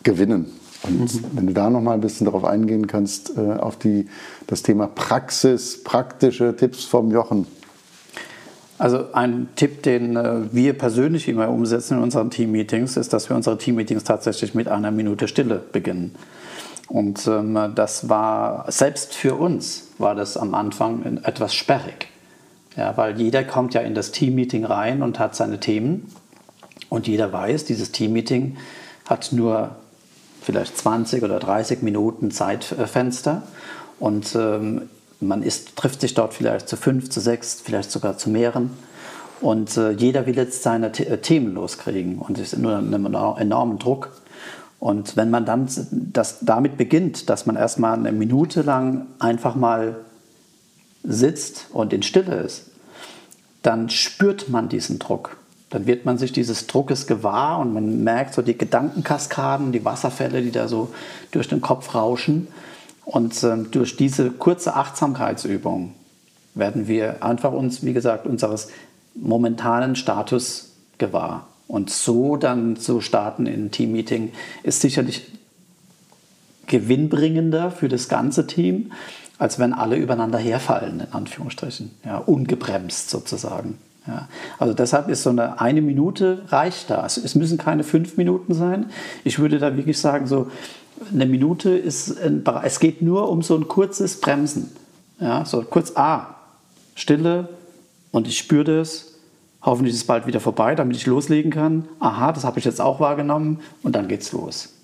gewinnen. Und mhm. wenn du da noch mal ein bisschen darauf eingehen kannst, äh, auf die, das Thema Praxis, praktische Tipps vom Jochen. Also ein Tipp, den äh, wir persönlich immer umsetzen in unseren Teammeetings, ist, dass wir unsere Teammeetings tatsächlich mit einer Minute Stille beginnen. Und ähm, das war, selbst für uns war das am Anfang etwas sperrig. Ja, weil jeder kommt ja in das Teammeeting rein und hat seine Themen. Und jeder weiß, dieses Teammeeting hat nur vielleicht 20 oder 30 Minuten Zeitfenster. Und ähm, man ist, trifft sich dort vielleicht zu fünf, zu sechs, vielleicht sogar zu mehreren. Und äh, jeder will jetzt seine The äh, Themen loskriegen und ist nur einem enormen Druck. Und wenn man dann das damit beginnt, dass man erstmal eine Minute lang einfach mal sitzt und in Stille ist, dann spürt man diesen Druck. Dann wird man sich dieses Druckes gewahr und man merkt so die Gedankenkaskaden, die Wasserfälle, die da so durch den Kopf rauschen. Und äh, durch diese kurze Achtsamkeitsübung werden wir einfach uns, wie gesagt, unseres momentanen Status gewahr. Und so dann zu starten in Teammeeting ist sicherlich gewinnbringender für das ganze Team, als wenn alle übereinander herfallen, in Anführungsstrichen, ja, ungebremst sozusagen. Ja. Also deshalb ist so eine eine Minute reicht da. Also es müssen keine fünf Minuten sein. Ich würde da wirklich sagen, so eine Minute ist, ein, es geht nur um so ein kurzes Bremsen. Ja, so kurz, ah, Stille und ich spüre das. Hoffentlich ist es bald wieder vorbei, damit ich loslegen kann. Aha, das habe ich jetzt auch wahrgenommen und dann geht's los.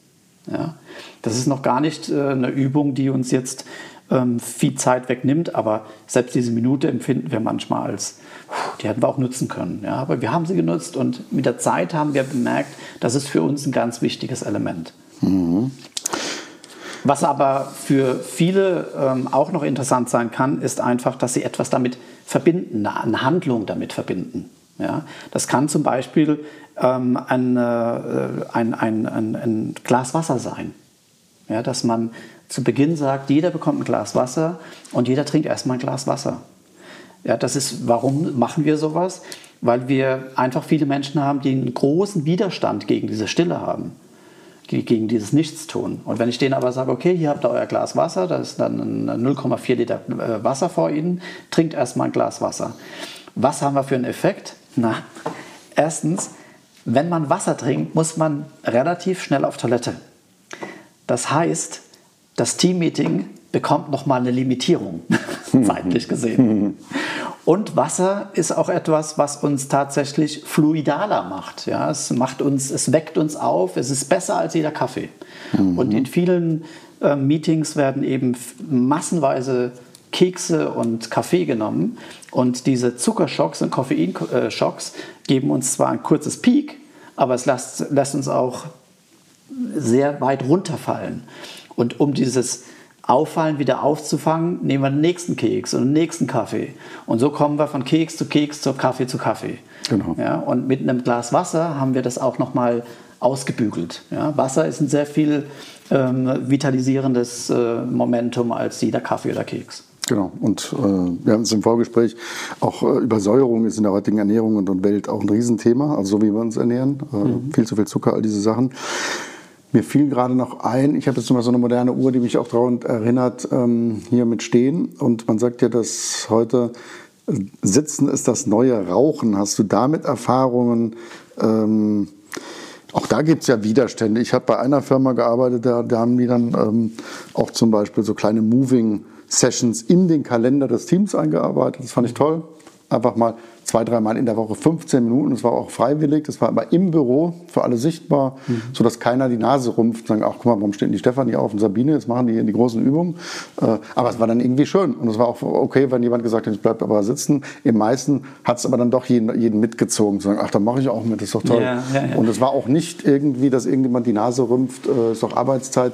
Ja, das ist noch gar nicht äh, eine Übung, die uns jetzt ähm, viel Zeit wegnimmt, aber selbst diese Minute empfinden wir manchmal als, die hätten wir auch nutzen können. Ja, aber wir haben sie genutzt und mit der Zeit haben wir bemerkt, das ist für uns ein ganz wichtiges Element. Mhm. Was aber für viele ähm, auch noch interessant sein kann, ist einfach, dass sie etwas damit verbinden, eine Handlung damit verbinden. Ja? Das kann zum Beispiel ähm, ein, äh, ein, ein, ein, ein Glas Wasser sein. Ja, dass man zu Beginn sagt, jeder bekommt ein Glas Wasser und jeder trinkt erstmal ein Glas Wasser. Ja, das ist, warum machen wir sowas? Weil wir einfach viele Menschen haben, die einen großen Widerstand gegen diese Stille haben, gegen dieses Nichtstun. Und wenn ich denen aber sage, okay, hier habt ihr euer Glas Wasser, da ist dann 0,4 Liter äh, Wasser vor Ihnen, trinkt erstmal ein Glas Wasser. Was haben wir für einen Effekt? Na, erstens, wenn man Wasser trinkt, muss man relativ schnell auf Toilette. Das heißt, das Teammeeting bekommt nochmal eine Limitierung, [laughs] zeitlich gesehen. Und Wasser ist auch etwas, was uns tatsächlich fluidaler macht. Ja, es macht uns, es weckt uns auf, es ist besser als jeder Kaffee. Mhm. Und in vielen äh, Meetings werden eben massenweise Kekse und Kaffee genommen. Und diese Zuckerschocks und Koffeinschocks geben uns zwar ein kurzes Peak, aber es lässt, lässt uns auch sehr weit runterfallen. Und um dieses Auffallen wieder aufzufangen, nehmen wir den nächsten Keks und den nächsten Kaffee. Und so kommen wir von Keks zu Keks zu Kaffee zu Kaffee. Genau. Ja, und mit einem Glas Wasser haben wir das auch nochmal ausgebügelt. Ja, Wasser ist ein sehr viel ähm, vitalisierendes äh, Momentum als jeder Kaffee oder Keks. Genau. Und äh, wir haben es im Vorgespräch, auch äh, Übersäuerung ist in der heutigen Ernährung und, und Welt auch ein Riesenthema, also so wie wir uns ernähren. Äh, mhm. Viel zu viel Zucker, all diese Sachen. Mir fiel gerade noch ein, ich habe jetzt mal so eine moderne Uhr, die mich auch daran erinnert, ähm, hier mit Stehen. Und man sagt ja, dass heute äh, Sitzen ist das neue Rauchen. Hast du damit Erfahrungen? Ähm, auch da gibt es ja Widerstände. Ich habe bei einer Firma gearbeitet, da, da haben die dann ähm, auch zum Beispiel so kleine Moving Sessions in den Kalender des Teams eingearbeitet. Das fand ich toll. Einfach mal zwei, dreimal in der Woche 15 Minuten. Das war auch freiwillig. Das war aber im Büro für alle sichtbar, mhm. sodass keiner die Nase rumpft und sagt, ach guck mal, warum steht die Stefanie auf und Sabine? Jetzt machen die die großen Übungen. Äh, aber es war dann irgendwie schön. Und es war auch okay, wenn jemand gesagt hat, ich bleibe aber sitzen. Im meisten hat es aber dann doch jeden, jeden mitgezogen. Zu sagen, ach, da mache ich auch mit, das ist doch toll. Ja, ja, ja. Und es war auch nicht irgendwie, dass irgendjemand die Nase rümpft, äh, ist doch Arbeitszeit.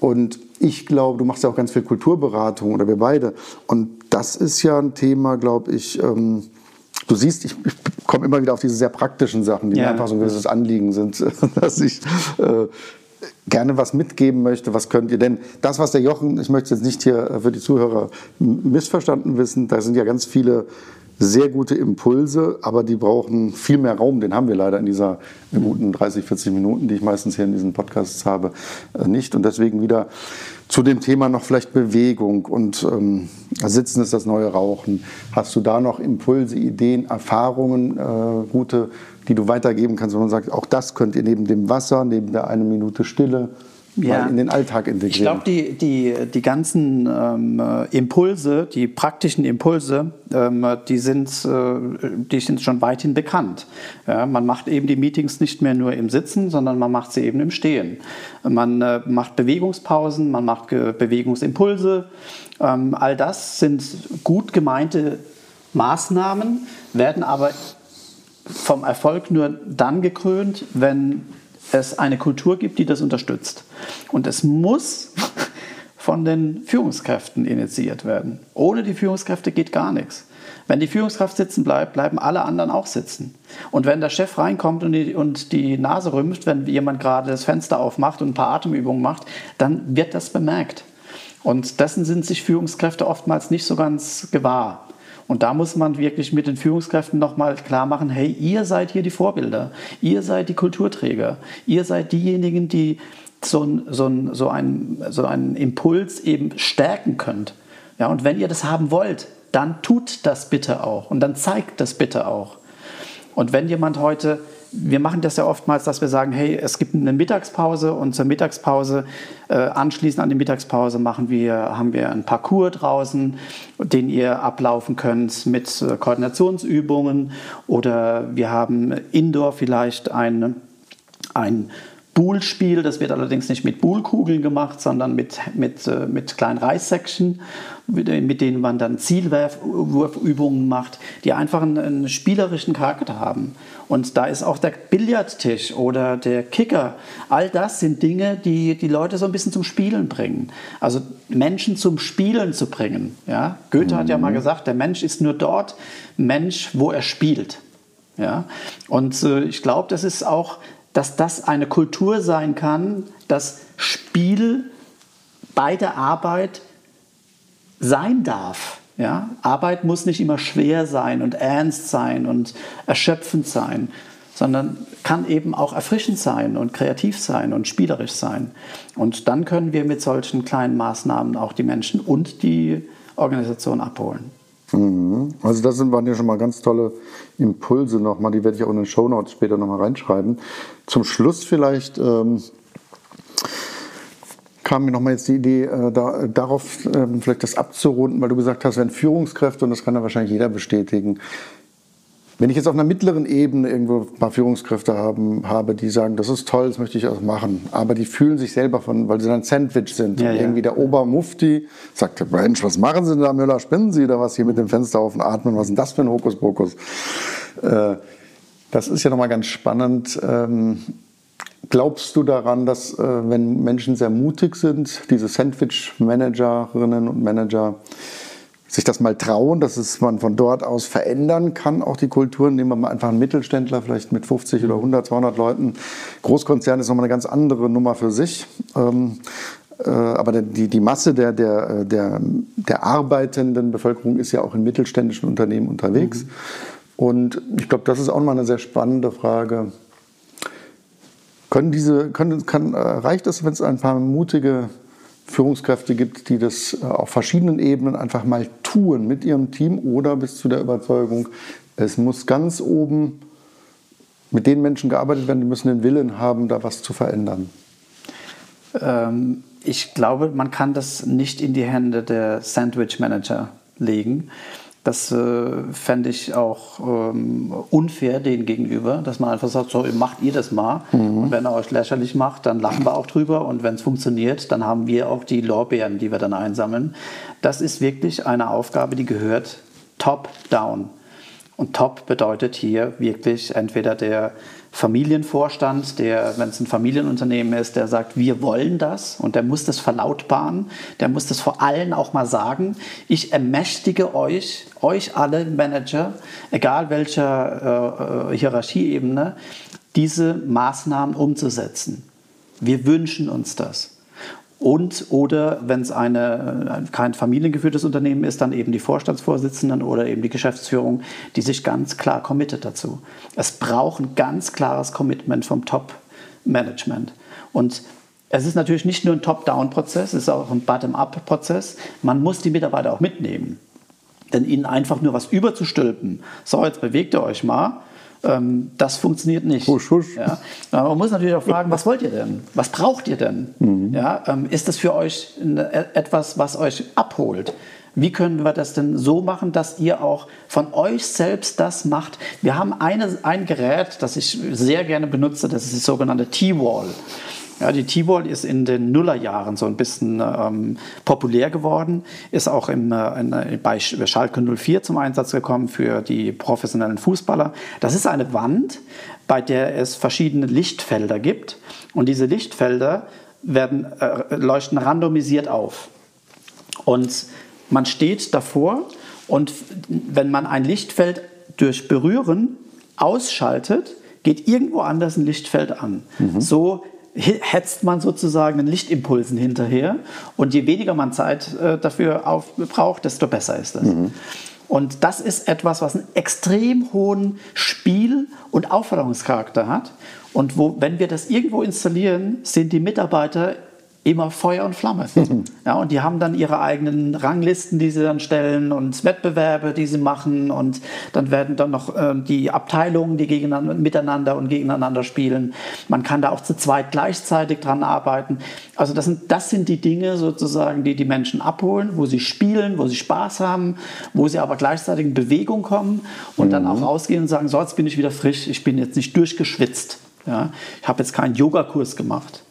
Und ich glaube, du machst ja auch ganz viel Kulturberatung oder wir beide. Und das ist ja ein Thema, glaube ich. Ähm, du siehst, ich, ich komme immer wieder auf diese sehr praktischen Sachen, die ja. mir einfach so ein gewisses Anliegen sind, [laughs] dass ich äh, gerne was mitgeben möchte. Was könnt ihr denn? Das, was der Jochen, ich möchte jetzt nicht hier für die Zuhörer missverstanden wissen, da sind ja ganz viele sehr gute Impulse, aber die brauchen viel mehr Raum. Den haben wir leider in dieser guten 30, 40 Minuten, die ich meistens hier in diesen Podcasts habe, äh, nicht. Und deswegen wieder zu dem Thema noch vielleicht Bewegung und ähm, Sitzen ist das neue Rauchen. Hast du da noch Impulse, Ideen, Erfahrungen, äh, gute, die du weitergeben kannst, wo man sagt, auch das könnt ihr neben dem Wasser, neben der eine Minute Stille, ja. in den Alltag integrieren. Ich glaube, die, die, die ganzen ähm, Impulse, die praktischen Impulse, ähm, die, sind, äh, die sind schon weithin bekannt. Ja, man macht eben die Meetings nicht mehr nur im Sitzen, sondern man macht sie eben im Stehen. Man äh, macht Bewegungspausen, man macht Bewegungsimpulse. Ähm, all das sind gut gemeinte Maßnahmen, werden aber vom Erfolg nur dann gekrönt, wenn es eine Kultur gibt, die das unterstützt. Und es muss [laughs] von den Führungskräften initiiert werden. Ohne die Führungskräfte geht gar nichts. Wenn die Führungskraft sitzen bleibt, bleiben alle anderen auch sitzen. Und wenn der Chef reinkommt und die, und die Nase rümpft, wenn jemand gerade das Fenster aufmacht und ein paar Atemübungen macht, dann wird das bemerkt. Und dessen sind sich Führungskräfte oftmals nicht so ganz gewahr. Und da muss man wirklich mit den Führungskräften nochmal klar machen, hey, ihr seid hier die Vorbilder, ihr seid die Kulturträger, ihr seid diejenigen, die so, so, so, ein, so einen Impuls eben stärken könnt. Ja, und wenn ihr das haben wollt, dann tut das bitte auch und dann zeigt das bitte auch. Und wenn jemand heute, wir machen das ja oftmals, dass wir sagen, hey, es gibt eine Mittagspause und zur Mittagspause, äh, anschließend an die Mittagspause machen wir, haben wir einen Parcours draußen, den ihr ablaufen könnt mit äh, Koordinationsübungen oder wir haben indoor vielleicht ein, ein Buhlspiel, das wird allerdings nicht mit Buhlkugeln gemacht, sondern mit, mit, äh, mit kleinen Reissäckchen mit denen man dann Zielwurfübungen macht, die einfach einen, einen, spielerischen Charakter haben. Und da ist auch der Billardtisch oder der Kicker, all das sind Dinge, die die Leute so ein bisschen zum Spielen bringen. Also Menschen zum Spielen zu bringen. Ja? Goethe mhm. hat ja mal mhm. gesagt, der Mensch ist nur dort Mensch, wo er spielt. Ja? Und äh, ich glaube, das ist auch, dass das eine Kultur sein kann, dass Spiel bei der Arbeit sein darf. Ja? Arbeit muss nicht immer schwer sein und ernst sein und erschöpfend sein, sondern kann eben auch erfrischend sein und kreativ sein und spielerisch sein. Und dann können wir mit solchen kleinen Maßnahmen auch die Menschen und die Organisation abholen. Mhm. Also das waren ja schon mal ganz tolle Impulse nochmal, die werde ich auch in den Shownotes später nochmal reinschreiben. Zum Schluss vielleicht ähm, kam mir nochmal jetzt die Idee, äh, da, darauf äh, vielleicht das abzurunden, weil du gesagt hast, wenn Führungskräfte, und das kann ja wahrscheinlich jeder bestätigen, wenn ich jetzt auf einer mittleren Ebene irgendwo ein paar Führungskräfte haben, habe, die sagen, das ist toll, das möchte ich auch machen, aber die fühlen sich selber von, weil sie dann Sandwich sind. Ja, und irgendwie der Obermufti sagt, Mensch, was machen Sie denn da, Müller, spinnen Sie da was hier mit dem Fenster auf und atmen, was ist denn das für ein Hokuspokus? Äh, das ist ja nochmal ganz spannend. Ähm, Glaubst du daran, dass äh, wenn Menschen sehr mutig sind, diese Sandwich-Managerinnen und Manager, sich das mal trauen, dass es man von dort aus verändern kann, auch die Kulturen. Nehmen wir mal einfach einen Mittelständler, vielleicht mit 50 oder 100, 200 Leuten. Großkonzern ist nochmal eine ganz andere Nummer für sich. Ähm, äh, aber die, die Masse der, der, der, der arbeitenden Bevölkerung ist ja auch in mittelständischen Unternehmen unterwegs. Mhm. Und ich glaube, das ist auch mal eine sehr spannende Frage können diese, können, kann, äh, reicht es, wenn es ein paar mutige Führungskräfte gibt, die das äh, auf verschiedenen Ebenen einfach mal tun mit ihrem Team oder bis zu der Überzeugung, es muss ganz oben mit den Menschen gearbeitet werden, die müssen den Willen haben, da was zu verändern? Ähm, ich glaube, man kann das nicht in die Hände der Sandwich Manager legen. Das äh, fände ich auch ähm, unfair denen gegenüber, dass man einfach sagt, so macht ihr das mal. Mhm. Und wenn er euch lächerlich macht, dann lachen wir auch drüber. Und wenn es funktioniert, dann haben wir auch die Lorbeeren, die wir dann einsammeln. Das ist wirklich eine Aufgabe, die gehört top-down. Und top bedeutet hier wirklich entweder der Familienvorstand, der, wenn es ein Familienunternehmen ist, der sagt, wir wollen das und der muss das verlautbaren, der muss das vor allen auch mal sagen. Ich ermächtige euch, euch alle Manager, egal welcher äh, äh Hierarchieebene, diese Maßnahmen umzusetzen. Wir wünschen uns das. Und oder wenn es eine, kein familiengeführtes Unternehmen ist, dann eben die Vorstandsvorsitzenden oder eben die Geschäftsführung, die sich ganz klar committet dazu. Es braucht ein ganz klares Commitment vom Top-Management. Und es ist natürlich nicht nur ein Top-Down-Prozess, es ist auch ein Bottom-Up-Prozess. Man muss die Mitarbeiter auch mitnehmen. Denn ihnen einfach nur was überzustülpen, so jetzt bewegt ihr euch mal, das funktioniert nicht. Husch, husch. Ja? Man muss natürlich auch fragen, was wollt ihr denn? Was braucht ihr denn? Mhm. Ja? Ähm, ist das für euch eine, etwas, was euch abholt? Wie können wir das denn so machen, dass ihr auch von euch selbst das macht? Wir haben eine, ein Gerät, das ich sehr gerne benutze, das ist das sogenannte T-Wall. Ja, die T-Wall ist in den Nullerjahren so ein bisschen ähm, populär geworden, ist auch im, äh, äh, bei Schalke 04 zum Einsatz gekommen für die professionellen Fußballer. Das ist eine Wand, bei der es verschiedene Lichtfelder gibt und diese Lichtfelder werden, äh, leuchten randomisiert auf. Und man steht davor und wenn man ein Lichtfeld durch Berühren ausschaltet, geht irgendwo anders ein Lichtfeld an. Mhm. So hetzt man sozusagen den Lichtimpulsen hinterher. Und je weniger man Zeit äh, dafür auf, braucht, desto besser ist es. Mhm. Und das ist etwas, was einen extrem hohen Spiel- und Aufforderungscharakter hat. Und wo, wenn wir das irgendwo installieren, sind die Mitarbeiter immer Feuer und Flamme. [laughs] Ja, und die haben dann ihre eigenen Ranglisten, die sie dann stellen und Wettbewerbe, die sie machen und dann werden dann noch äh, die Abteilungen, die gegeneinander, miteinander und gegeneinander spielen. Man kann da auch zu zweit gleichzeitig dran arbeiten. Also das sind, das sind die Dinge sozusagen, die die Menschen abholen, wo sie spielen, wo sie Spaß haben, wo sie aber gleichzeitig in Bewegung kommen und mhm. dann auch rausgehen und sagen, so jetzt bin ich wieder frisch, ich bin jetzt nicht durchgeschwitzt. Ja, ich habe jetzt keinen Yogakurs gemacht.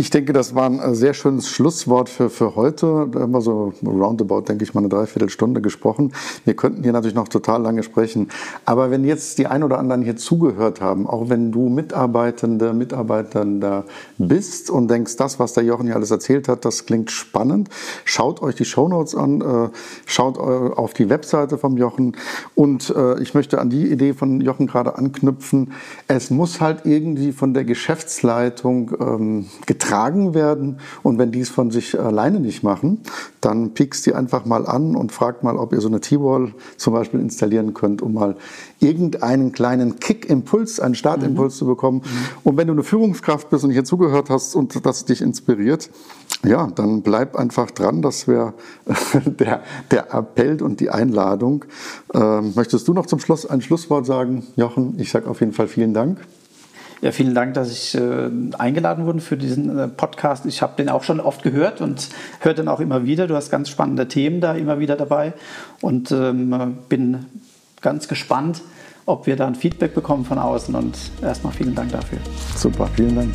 Ich denke, das war ein äh, sehr schönes Schlusswort für, für heute. Da haben wir so roundabout, denke ich, mal eine Dreiviertelstunde gesprochen. Wir könnten hier natürlich noch total lange sprechen. Aber wenn jetzt die ein oder anderen hier zugehört haben, auch wenn du Mitarbeitende, Mitarbeitender bist und denkst, das, was der Jochen hier alles erzählt hat, das klingt spannend, schaut euch die Shownotes an, äh, schaut äh, auf die Webseite vom Jochen. Und ich möchte an die Idee von Jochen gerade anknüpfen. Es muss halt irgendwie von der Geschäftsleitung ähm, getragen getragen werden. Und wenn die es von sich alleine nicht machen, dann piekst die einfach mal an und fragt mal, ob ihr so eine T-Wall zum Beispiel installieren könnt, um mal irgendeinen kleinen Kick-Impuls, einen Startimpuls mhm. zu bekommen. Mhm. Und wenn du eine Führungskraft bist und hier zugehört hast und das dich inspiriert, ja, dann bleib einfach dran. Das wäre [laughs] der, der Appell und die Einladung. Ähm, möchtest du noch zum Schluss ein Schlusswort sagen, Jochen? Ich sage auf jeden Fall vielen Dank. Ja, vielen Dank, dass ich äh, eingeladen wurde für diesen äh, Podcast. Ich habe den auch schon oft gehört und höre den auch immer wieder. Du hast ganz spannende Themen da immer wieder dabei und ähm, bin ganz gespannt, ob wir da ein Feedback bekommen von außen. Und erstmal vielen Dank dafür. Super, vielen Dank.